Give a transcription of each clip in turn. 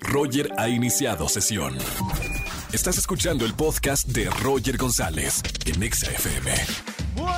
Roger ha iniciado sesión. Estás escuchando el podcast de Roger González en Exa FM. Buenas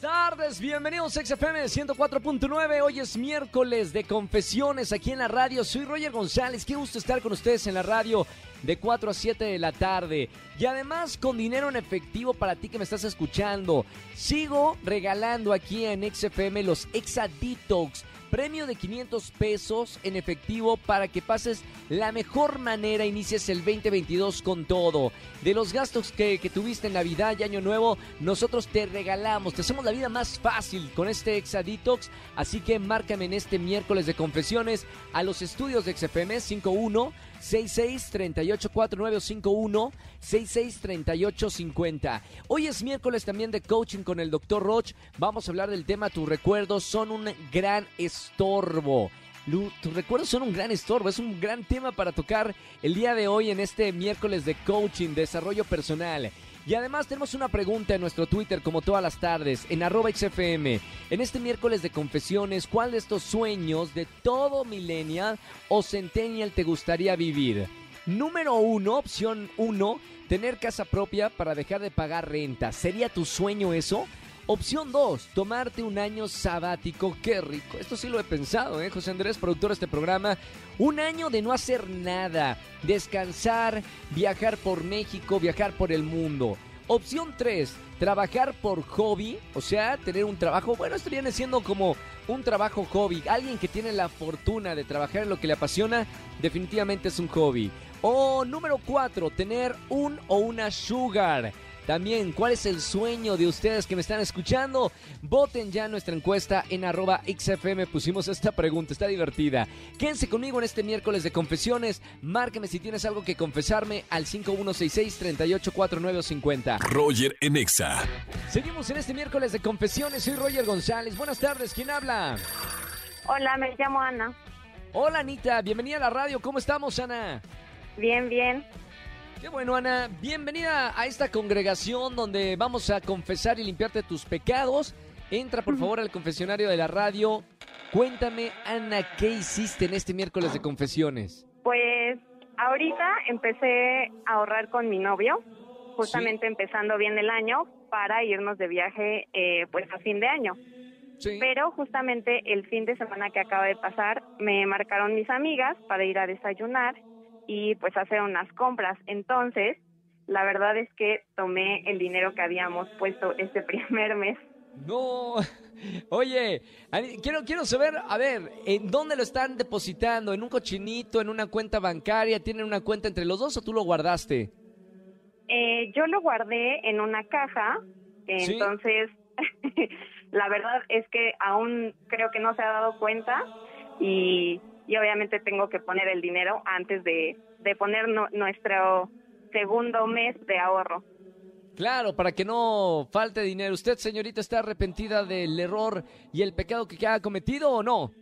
tardes, bienvenidos a XFM 104.9. Hoy es miércoles de confesiones aquí en la radio. Soy Roger González. Qué gusto estar con ustedes en la radio de 4 a 7 de la tarde. Y además con dinero en efectivo para ti que me estás escuchando. Sigo regalando aquí en XFM los Exa Detox premio de 500 pesos en efectivo para que pases la mejor manera, inicies el 2022 con todo. De los gastos que, tuviste en Navidad y Año Nuevo, nosotros te regalamos, te hacemos la vida más fácil con este Exa Detox. Así que márcame en este miércoles de confesiones a los estudios de XFM 51 66 38 4951 66 38 50. Hoy es miércoles también de coaching con el Dr. Roch. Vamos a hablar del tema tus recuerdos son un gran estorbo. Tus recuerdos son un gran estorbo, es un gran tema para tocar el día de hoy en este miércoles de coaching, desarrollo personal. Y además tenemos una pregunta en nuestro Twitter como todas las tardes, en arroba XFM. En este miércoles de confesiones, ¿cuál de estos sueños de todo millennial o centennial te gustaría vivir? Número uno, opción uno, tener casa propia para dejar de pagar renta. ¿Sería tu sueño eso? Opción 2, tomarte un año sabático. Qué rico. Esto sí lo he pensado, ¿eh? José Andrés, productor de este programa. Un año de no hacer nada. Descansar, viajar por México, viajar por el mundo. Opción 3, trabajar por hobby, o sea, tener un trabajo, bueno, esto viene siendo como un trabajo hobby. Alguien que tiene la fortuna de trabajar en lo que le apasiona, definitivamente es un hobby. O número 4, tener un o una sugar. También, ¿cuál es el sueño de ustedes que me están escuchando? Voten ya nuestra encuesta en arroba XFM. Pusimos esta pregunta, está divertida. Quédense conmigo en este miércoles de confesiones. Márqueme si tienes algo que confesarme al 5166-384950. Roger en Exa. Seguimos en este miércoles de confesiones. Soy Roger González. Buenas tardes, ¿quién habla? Hola, me llamo Ana. Hola, Anita. Bienvenida a la radio. ¿Cómo estamos, Ana? Bien, bien. Qué bueno, Ana. Bienvenida a esta congregación donde vamos a confesar y limpiarte tus pecados. Entra, por favor, al confesionario de la radio. Cuéntame, Ana, ¿qué hiciste en este miércoles de confesiones? Pues ahorita empecé a ahorrar con mi novio, justamente empezando bien el año, para irnos de viaje eh, pues a fin de año. Sí. Pero justamente el fin de semana que acaba de pasar, me marcaron mis amigas para ir a desayunar y pues hacer unas compras. Entonces, la verdad es que tomé el dinero que habíamos puesto este primer mes. No, oye, quiero, quiero saber, a ver, ¿en dónde lo están depositando? ¿En un cochinito, en una cuenta bancaria? ¿Tienen una cuenta entre los dos o tú lo guardaste? Eh, yo lo guardé en una caja, ¿Sí? entonces la verdad es que aún creo que no se ha dado cuenta y y obviamente tengo que poner el dinero antes de, de poner no, nuestro segundo mes de ahorro. Claro, para que no falte dinero. ¿Usted, señorita, está arrepentida del error y el pecado que ha cometido o no?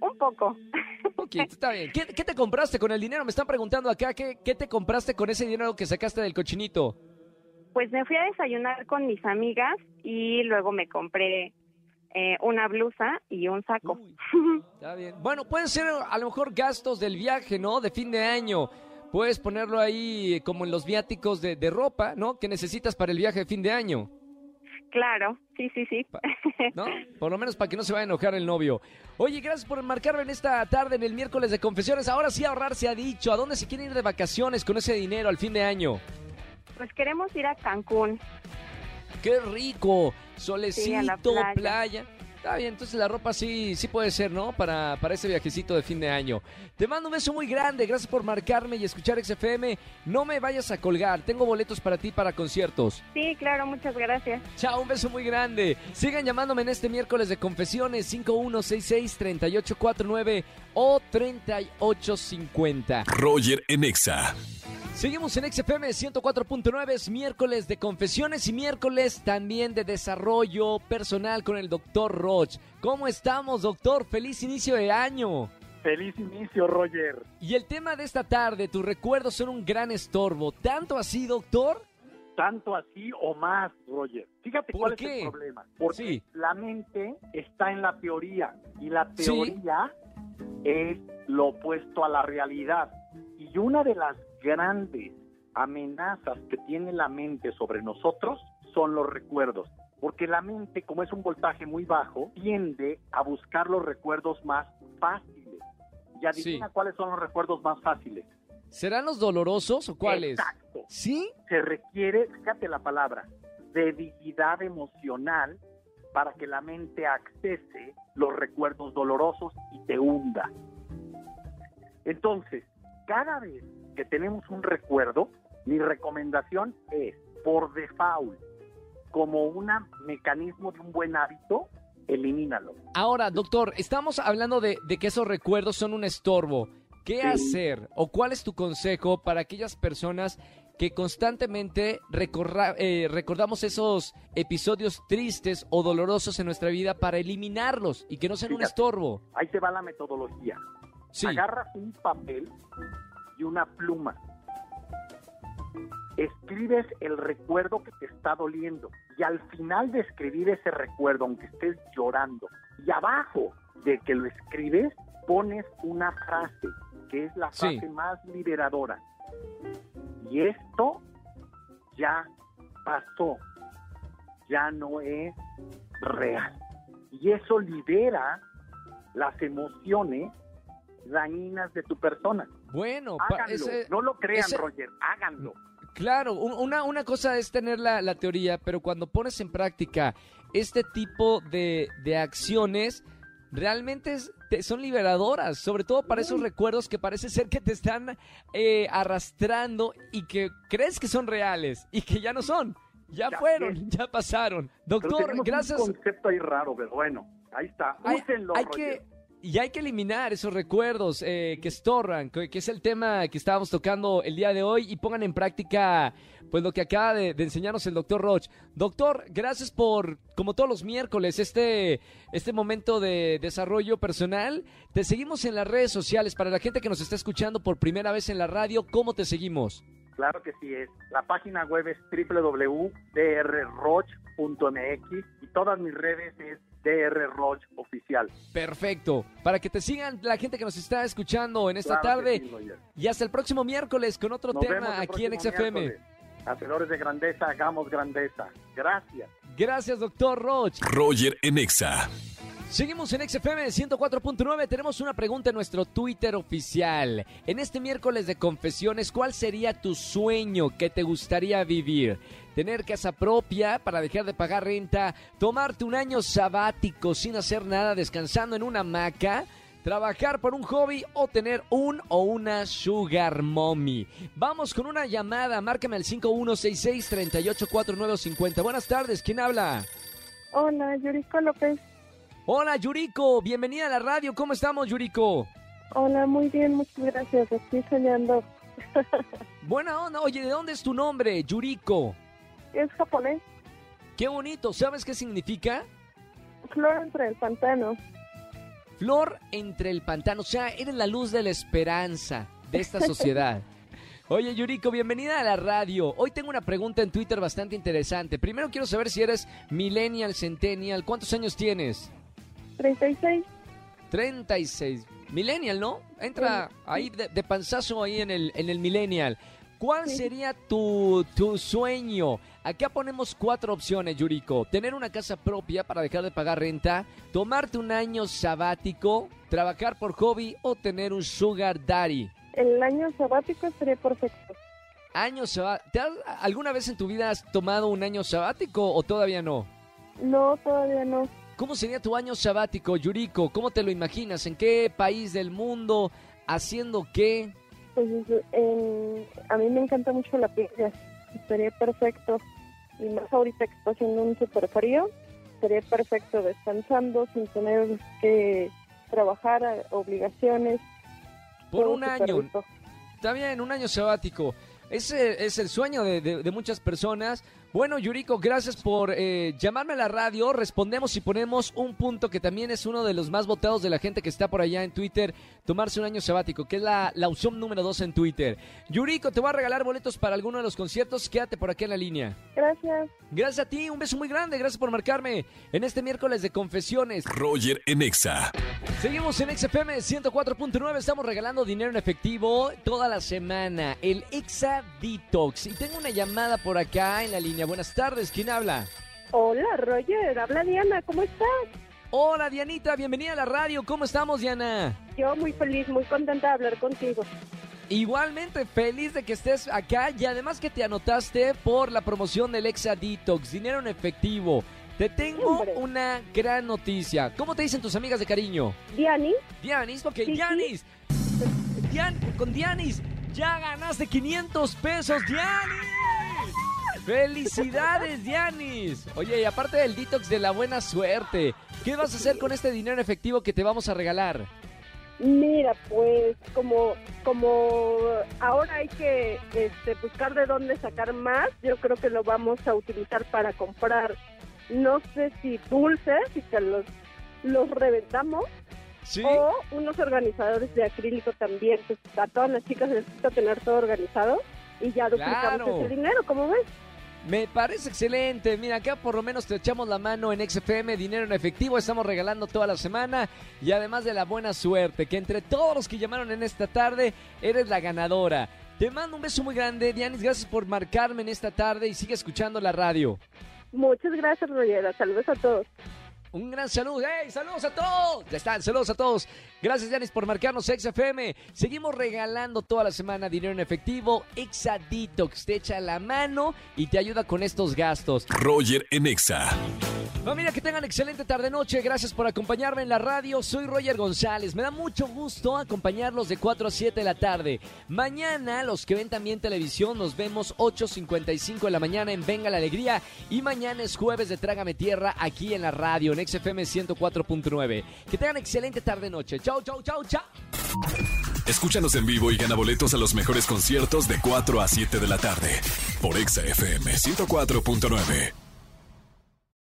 Un poco. Un poquito, está bien. ¿Qué, ¿Qué, te compraste con el dinero? Me están preguntando acá, ¿qué, ¿qué te compraste con ese dinero que sacaste del cochinito? Pues me fui a desayunar con mis amigas y luego me compré eh, una blusa y un saco. Uy, está bien. Bueno, pueden ser a lo mejor gastos del viaje, ¿no? De fin de año. Puedes ponerlo ahí como en los viáticos de, de ropa, ¿no? Que necesitas para el viaje de fin de año. Claro, sí, sí, sí. ¿No? Por lo menos para que no se vaya a enojar el novio. Oye, gracias por marcarme en esta tarde, en el miércoles de confesiones. Ahora sí ahorrar se ha dicho. ¿A dónde se quieren ir de vacaciones con ese dinero al fin de año? Pues queremos ir a Cancún. ¡Qué rico! Solecito, Sí, a la playa. playa. Está bien, entonces la ropa sí, sí puede ser, ¿no? Para, para ese viajecito de fin de año. Te mando un beso muy grande, gracias por marcarme y escuchar XFM. No me vayas a colgar, tengo boletos para ti para conciertos. Sí, claro, muchas gracias. Chao, un beso muy grande. Sigan llamándome en este miércoles de confesiones 5166-3849 o 3850. Roger en Exa. Seguimos en XFM 104.9, es miércoles de confesiones y miércoles también de desarrollo personal con el doctor Roch. ¿Cómo estamos, doctor? Feliz inicio de año. Feliz inicio, Roger. Y el tema de esta tarde, tus recuerdos son un gran estorbo. ¿Tanto así, doctor? Tanto así o más, Roger. Fíjate ¿Por cuál qué? es el problema. Porque Sí. la mente está en la teoría y la Sí. teoría es lo opuesto a la realidad. Y una de las grandes amenazas que tiene la mente sobre nosotros son los recuerdos. Porque la mente, como es un voltaje muy bajo, tiende a buscar los recuerdos más fáciles. Y adivina Sí. cuáles son los recuerdos más fáciles. ¿Serán los dolorosos o cuáles? Exacto. ¿Sí? Se requiere, fíjate la palabra, debilidad emocional para que la mente accese los recuerdos dolorosos y te hunda. Entonces, cada vez que tenemos un recuerdo, mi recomendación es, por default, como un mecanismo de un buen hábito, elimínalo. Ahora, doctor, estamos hablando de, de que esos recuerdos son un estorbo. ¿Qué Sí. hacer o cuál es tu consejo para aquellas personas que constantemente recorra- eh, recordamos esos episodios tristes o dolorosos en nuestra vida para eliminarlos y que no sean un Fíjate. estorbo? Ahí te va la metodología. Sí, Agarras un papel y una pluma. Escribes el recuerdo que te está doliendo. Y al final de escribir ese recuerdo, aunque estés llorando, y abajo de que lo escribes, pones una frase, que es la Sí. frase más liberadora. Y esto ya pasó. Ya no es real. Y eso libera las emociones dañinas de tu persona. bueno, Háganlo. ese- no lo crean, ese- Roger. Háganlo. Claro, un- una, una cosa es tener la, la teoría, pero cuando pones en práctica este tipo de, de acciones, realmente es- te- son liberadoras, sobre todo para esos recuerdos que parece ser que te están eh, arrastrando y que crees que son reales y que ya no son. Ya, Ya fueron, es. ya pasaron. Pero Doctor, tenemos gracias. un concepto ahí raro, pero bueno, ahí está. Hay, Úsenlo, hay Roger. que y hay que eliminar esos recuerdos eh, que estorban, que, es el tema que estábamos tocando el día de hoy y pongan en práctica pues lo que acaba de, de enseñarnos el doctor Roch. Doctor, gracias por, como todos los miércoles, este, este momento de desarrollo personal. Te seguimos en las redes sociales. Para la gente que nos está escuchando por primera vez en la radio, ¿cómo te seguimos? Claro que sí es. La página web es www.drroch.mx y todas mis redes es drroch oficial. Perfecto. Para que te sigan la gente que nos está escuchando en esta Claro tarde. sí. Y hasta el próximo miércoles con otro Nos tema aquí en XFM. miércoles. Hacedores de grandeza, hagamos grandeza. Gracias. Gracias, doctor Roch. Roger en Exa. Seguimos en XFM 104.9. Tenemos una pregunta en nuestro Twitter oficial. En este miércoles de confesiones, ¿cuál sería tu sueño que te gustaría vivir? ¿Tener casa propia para dejar de pagar renta? ¿Tomarte un año sabático sin hacer nada, descansando en una hamaca? ¿Trabajar por un hobby o tener un o una sugar mommy? Vamos con una llamada. Márcame al 5166-384950. Buenas tardes. ¿Quién habla? Hola, Yuriko López. Hola Yuriko, bienvenida a la radio. ¿Cómo estamos Yuriko? Hola, muy bien, muchas gracias. Estoy soñando. Buena onda. Oye, ¿de dónde es tu nombre? Yuriko. Es japonés. Qué bonito. ¿Sabes qué significa? Flor entre el pantano. Flor entre el pantano. O sea, eres la luz de la esperanza de esta sociedad. Oye, Yuriko, bienvenida a la radio. Hoy tengo una pregunta en Twitter bastante interesante. Primero quiero saber si eres millennial, centennial. ¿Cuántos años tienes? 36. 36. Millennial, ¿no? Entra ahí de, de panzazo ahí en el, en el millennial. ¿Cuál Sí. sería tu, tu sueño? Acá ponemos cuatro opciones, Yuriko. Tener una casa propia para dejar de pagar renta, tomarte un año sabático, trabajar por hobby o tener un sugar daddy. El año sabático sería perfecto. Año saba- ¿Te has- ¿Alguna vez en tu vida has tomado un año sabático o todavía no? No, todavía no. ¿Cómo sería tu año sabático, Yuriko? ¿Cómo te lo imaginas? ¿En qué país del mundo? ¿Haciendo qué? Pues en- a mí me encanta mucho la playa. Sería perfecto. Y más ahorita que está haciendo un super frío, sería perfecto descansando sin tener que trabajar, obligaciones. Por un año. rico. Está bien, un año sabático. Ese es el sueño de, de- de muchas personas Bueno, Yuriko, gracias por eh, llamarme a la radio. Respondemos y ponemos un punto que también es uno de los más votados de la gente que está por allá en Twitter, tomarse un año sabático, que es la, la opción número dos en Twitter. Yuriko, te voy a regalar boletos para alguno de los conciertos. Quédate por aquí en la línea. Gracias. Gracias a ti, un beso muy grande. Gracias por marcarme en este miércoles de confesiones. Roger en Exa. Seguimos en XFM 104.9. Estamos regalando dinero en efectivo toda la semana. El Exa Detox. Y tengo una llamada por acá en la línea. Buenas tardes. ¿Quién habla? Hola, Roger. Habla Diana. ¿Cómo estás? Hola, Dianita. Bienvenida a la radio. ¿Cómo estamos, Diana? Yo muy feliz, muy contenta de hablar contigo. Igualmente feliz de que estés acá y además que te anotaste por la promoción del Exa Detox, dinero en efectivo. Te tengo una gran noticia. ¿Cómo te dicen tus amigas de cariño? Diani, Dianis, ok, Sí, Dianis. Dian, con Dianis, ya ganaste 500 pesos, Dianis. Felicidades, Dianis. Oye, y aparte del detox de la buena suerte, ¿qué vas a hacer con este dinero en efectivo que te vamos a regalar? mira, pues como como ahora hay que este, buscar de dónde sacar más, yo creo que lo vamos a utilizar para comprar, no sé si dulces y que los, los reventamos, ¿Sí? o unos organizadores de acrílico también, pues a todas las chicas les gusta tener todo organizado y ya duplicamos Claro. ese dinero, ¿cómo ves? Me parece excelente. Mira, acá por lo menos te echamos la mano en XFM, dinero en efectivo. Estamos regalando toda la semana. Y además de la buena suerte, que entre todos los que llamaron en esta tarde, eres la ganadora. Te mando un beso muy grande, Dianis. Gracias por marcarme en esta tarde y sigue escuchando la radio. Muchas gracias, Rogera. Saludos a todos. Un gran saludo. ¡Hey! ¡Saludos a todos! Ya están, saludos a todos. Gracias, Yanis, por marcarnos XFM. Seguimos regalando toda la semana dinero en efectivo. Exa Detox te echa la mano y te ayuda con estos gastos. Roger en Exa. Familia, que tengan excelente tarde-noche. Gracias por acompañarme en la radio. Soy Roger González. Me da mucho gusto acompañarlos de 4 a 7 de la tarde. Mañana, los que ven también televisión, nos vemos 8.55 de la mañana en Venga la Alegría. Y mañana es jueves de Trágame Tierra aquí en la radio, en XFM 104.9. Que tengan excelente tarde-noche. Chau, chau, chau, chau. Escúchanos en vivo y gana boletos a los mejores conciertos de 4 a 7 de la tarde. Por Exa FM 104.9.